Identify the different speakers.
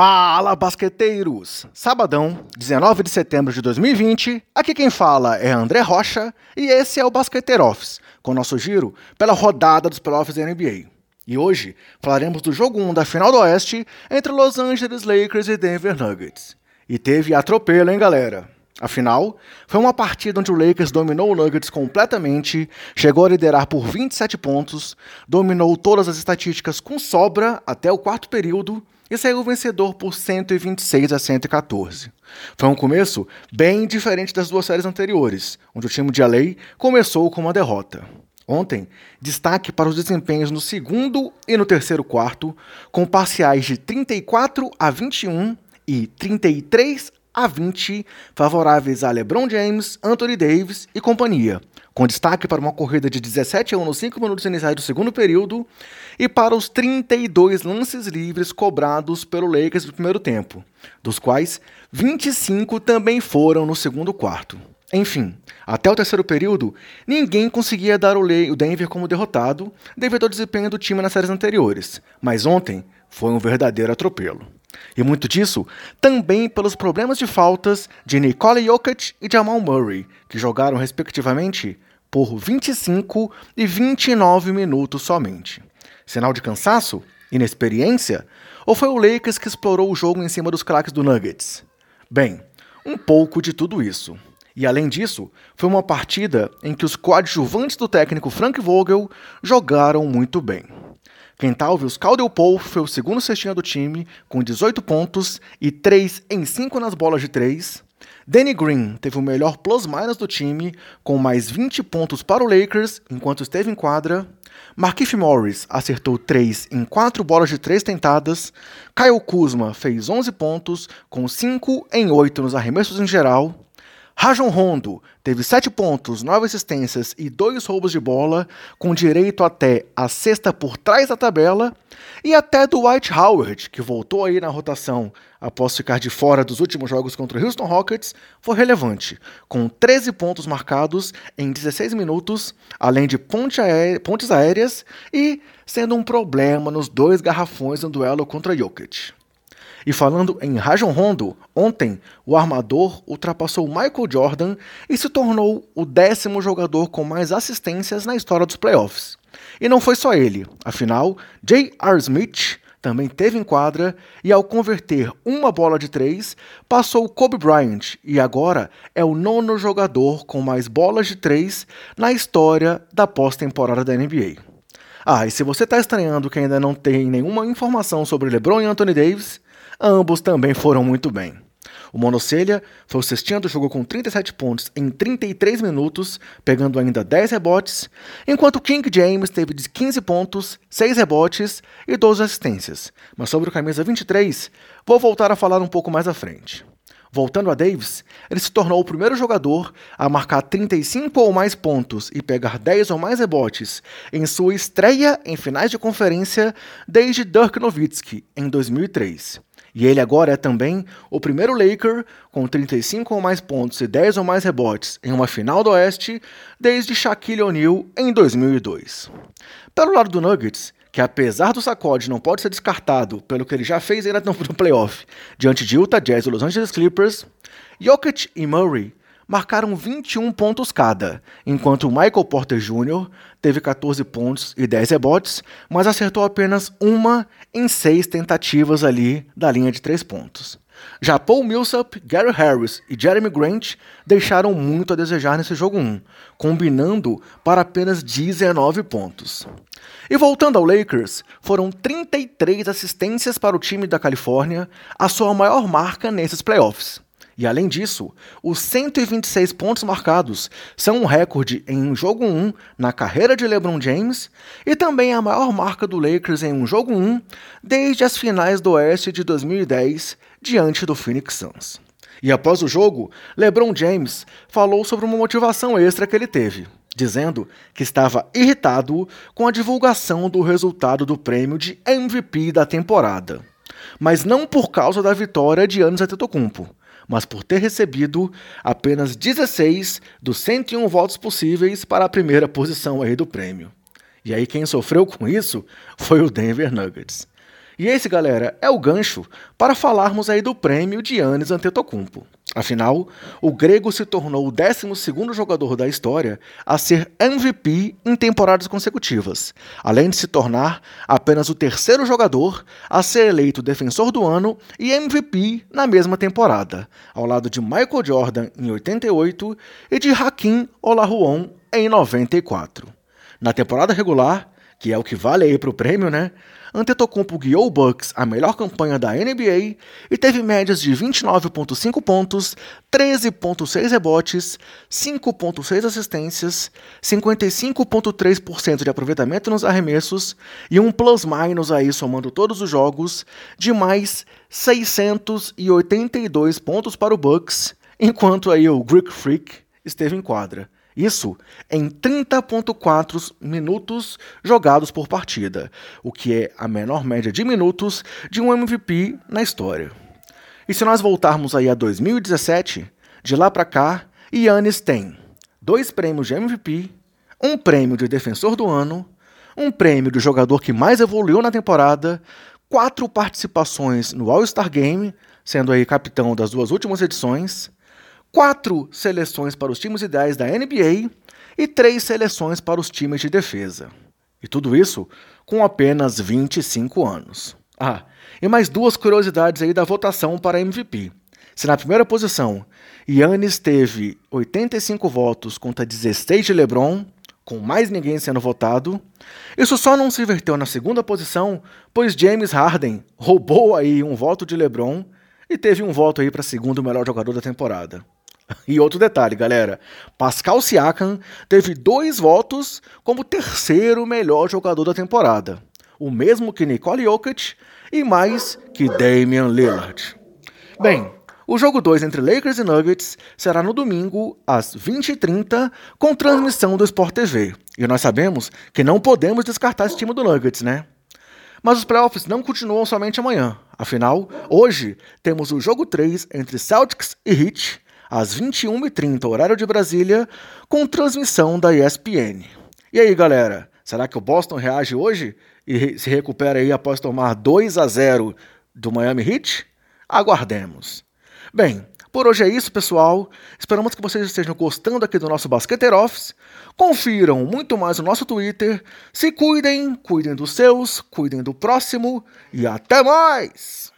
Speaker 1: Fala, basqueteiros! Sabadão, 19 de setembro de 2020, aqui quem fala é André Rocha e esse é o Basqueteiro Office, com nosso giro pela rodada dos playoffs da NBA. E hoje falaremos do jogo 1 da final do Oeste entre Los Angeles Lakers e Denver Nuggets. E teve atropelo, hein, galera? Afinal, foi uma partida onde o Lakers dominou o Nuggets completamente, chegou a liderar por 27 pontos, dominou todas as estatísticas com sobra até o quarto período e saiu vencedor por 126 a 114. Foi um começo bem diferente das duas séries anteriores, onde o time de LA começou com uma derrota. Ontem, destaque para os desempenhos no segundo e no terceiro quarto, com parciais de 34 a 21 e 33 a 20 favoráveis a LeBron James, Anthony Davis e companhia, com destaque para uma corrida de 17 a 1 nos 5 minutos iniciais do segundo período e para os 32 lances livres cobrados pelo Lakers no primeiro tempo, dos quais 25 também foram no segundo quarto. Enfim, até o terceiro período, ninguém conseguia dar o Denver como derrotado devido ao desempenho do time nas séries anteriores, mas ontem foi um verdadeiro atropelo. E muito disso também pelos problemas de faltas de Nikola Jokic e Jamal Murray, que jogaram respectivamente por 25 e 29 minutos somente. Sinal de cansaço? Inexperiência? Ou foi o Lakers que explorou o jogo em cima dos craques do Nuggets? Bem, um pouco de tudo isso. E além disso, foi uma partida em que os coadjuvantes do técnico Frank Vogel jogaram muito bem. Kentavius Caldwell Pope foi o segundo cestinha do time, com 18 pontos e 3 em 5 nas bolas de 3. Danny Green teve o melhor plus-minus do time, com mais 20 pontos para o Lakers enquanto esteve em quadra. Markif Morris acertou 3 em 4 bolas de 3 tentadas. Kyle Kuzma fez 11 pontos, com 5 em 8 nos arremessos em geral. Rajon Rondo teve 7 pontos, 9 assistências e 2 roubos de bola, com direito até a sexta por trás da tabela, e até do White Howard, que voltou aí na rotação após ficar de fora dos últimos jogos contra o Houston Rockets, foi relevante, com 13 pontos marcados em 16 minutos, além de ponte aé pontes aéreas e sendo um problema nos dois garrafões no duelo contra Jokic. E falando em Rajon Rondo, ontem o armador ultrapassou Michael Jordan e se tornou o décimo jogador com mais assistências na história dos playoffs. E não foi só ele, afinal, J.R. Smith também teve em quadra e, ao converter uma bola de três, passou Kobe Bryant e agora é o nono jogador com mais bolas de três na história da pós-temporada da NBA. Ah, e se você está estranhando que ainda não tem nenhuma informação sobre LeBron e Anthony Davis, ambos também foram muito bem. O Monocelha foi o cestinha do jogo com 37 pontos em 33 minutos, pegando ainda 10 rebotes, enquanto King James teve 15 pontos, 6 rebotes e 12 assistências. Mas sobre o camisa 23, vou voltar a falar um pouco mais à frente. Voltando a Davis, ele se tornou o primeiro jogador a marcar 35 ou mais pontos e pegar 10 ou mais rebotes em sua estreia em finais de conferência desde Dirk Nowitzki, em 2003. E ele agora é também o primeiro Laker com 35 ou mais pontos e 10 ou mais rebotes em uma final do Oeste desde Shaquille O'Neal em 2002. Pelo lado do Nuggets, que apesar do sacode não pode ser descartado pelo que ele já fez ainda no playoff diante de Utah Jazz e Los Angeles Clippers, Jokic e Murray marcaram 21 pontos cada, enquanto Michael Porter Jr. teve 14 pontos e 10 rebotes, mas acertou apenas uma em seis tentativas ali da linha de 3 pontos. Já Paul Millsap, Gary Harris e Jeremy Grant deixaram muito a desejar nesse jogo 1, combinando para apenas 19 pontos. E voltando ao Lakers, foram 33 assistências para o time da Califórnia, a sua maior marca nesses playoffs. E além disso, os 126 pontos marcados são um recorde em um jogo 1 na carreira de LeBron James e também a maior marca do Lakers em um jogo 1 desde as finais do Oeste de 2010 diante do Phoenix Suns. E após o jogo, LeBron James falou sobre uma motivação extra que ele teve, dizendo que estava irritado com a divulgação do resultado do prêmio de MVP da temporada, mas não por causa da vitória de Giannis Antetokounmpo, mas por ter recebido apenas 16 dos 101 votos possíveis para a primeira posição aí do prêmio. E aí quem sofreu com isso foi o Denver Nuggets. E esse, galera, é o gancho para falarmos aí do prêmio de Giannis Antetokounmpo. Afinal, o grego se tornou o 12º jogador da história a ser MVP em temporadas consecutivas, além de se tornar apenas o terceiro jogador a ser eleito defensor do ano e MVP na mesma temporada, ao lado de Michael Jordan em 88 e de Hakim Olajuwon em 94. Na temporada regular, que é o que vale aí para o prêmio, né? Antetokounmpo guiou o Bucks à melhor campanha da NBA e teve médias de 29.5 pontos, 13.6 rebotes, 5.6 assistências, 55.3% de aproveitamento nos arremessos e um plus-minus aí somando todos os jogos de mais 682 pontos para o Bucks, enquanto aí o Greek Freak esteve em quadra. Isso em 30,4 minutos jogados por partida, o que é a menor média de minutos de um MVP na história. E se nós voltarmos aí a 2017, de lá para cá, Yannis tem dois prêmios de MVP, um prêmio de defensor do ano, um prêmio de jogador que mais evoluiu na temporada, quatro participações no All-Star Game, sendo aí capitão das duas últimas edições, quatro seleções para os times ideais da NBA e três seleções para os times de defesa. E tudo isso com apenas 25 anos. Ah, e mais duas curiosidades aí da votação para MVP. Se na primeira posição Yannis teve 85 votos contra 16 de LeBron, com mais ninguém sendo votado, isso só não se inverteu na segunda posição, pois James Harden roubou aí um voto de LeBron e teve um voto aí para segundo melhor jogador da temporada. E outro detalhe, galera: Pascal Siakam teve dois votos como terceiro melhor jogador da temporada, o mesmo que Nicole Jokic e mais que Damian Lillard. Bem, o jogo 2 entre Lakers e Nuggets será no domingo, às 20h30, com transmissão do Sport TV. E nós sabemos que não podemos descartar esse time do Nuggets, né? Mas os playoffs não continuam somente amanhã. Afinal, hoje temos o jogo 3 entre Celtics e Heat, às 21h30, horário de Brasília, com transmissão da ESPN. E aí, galera, será que o Boston reage hoje e se recupera aí após tomar 2 a 0 do Miami Heat? Aguardemos. Bem, por hoje é isso, pessoal. Esperamos que vocês estejam gostando aqui do nosso Basqueter Office. Confiram muito mais o nosso Twitter. Se cuidem, cuidem dos seus, cuidem do próximo e até mais!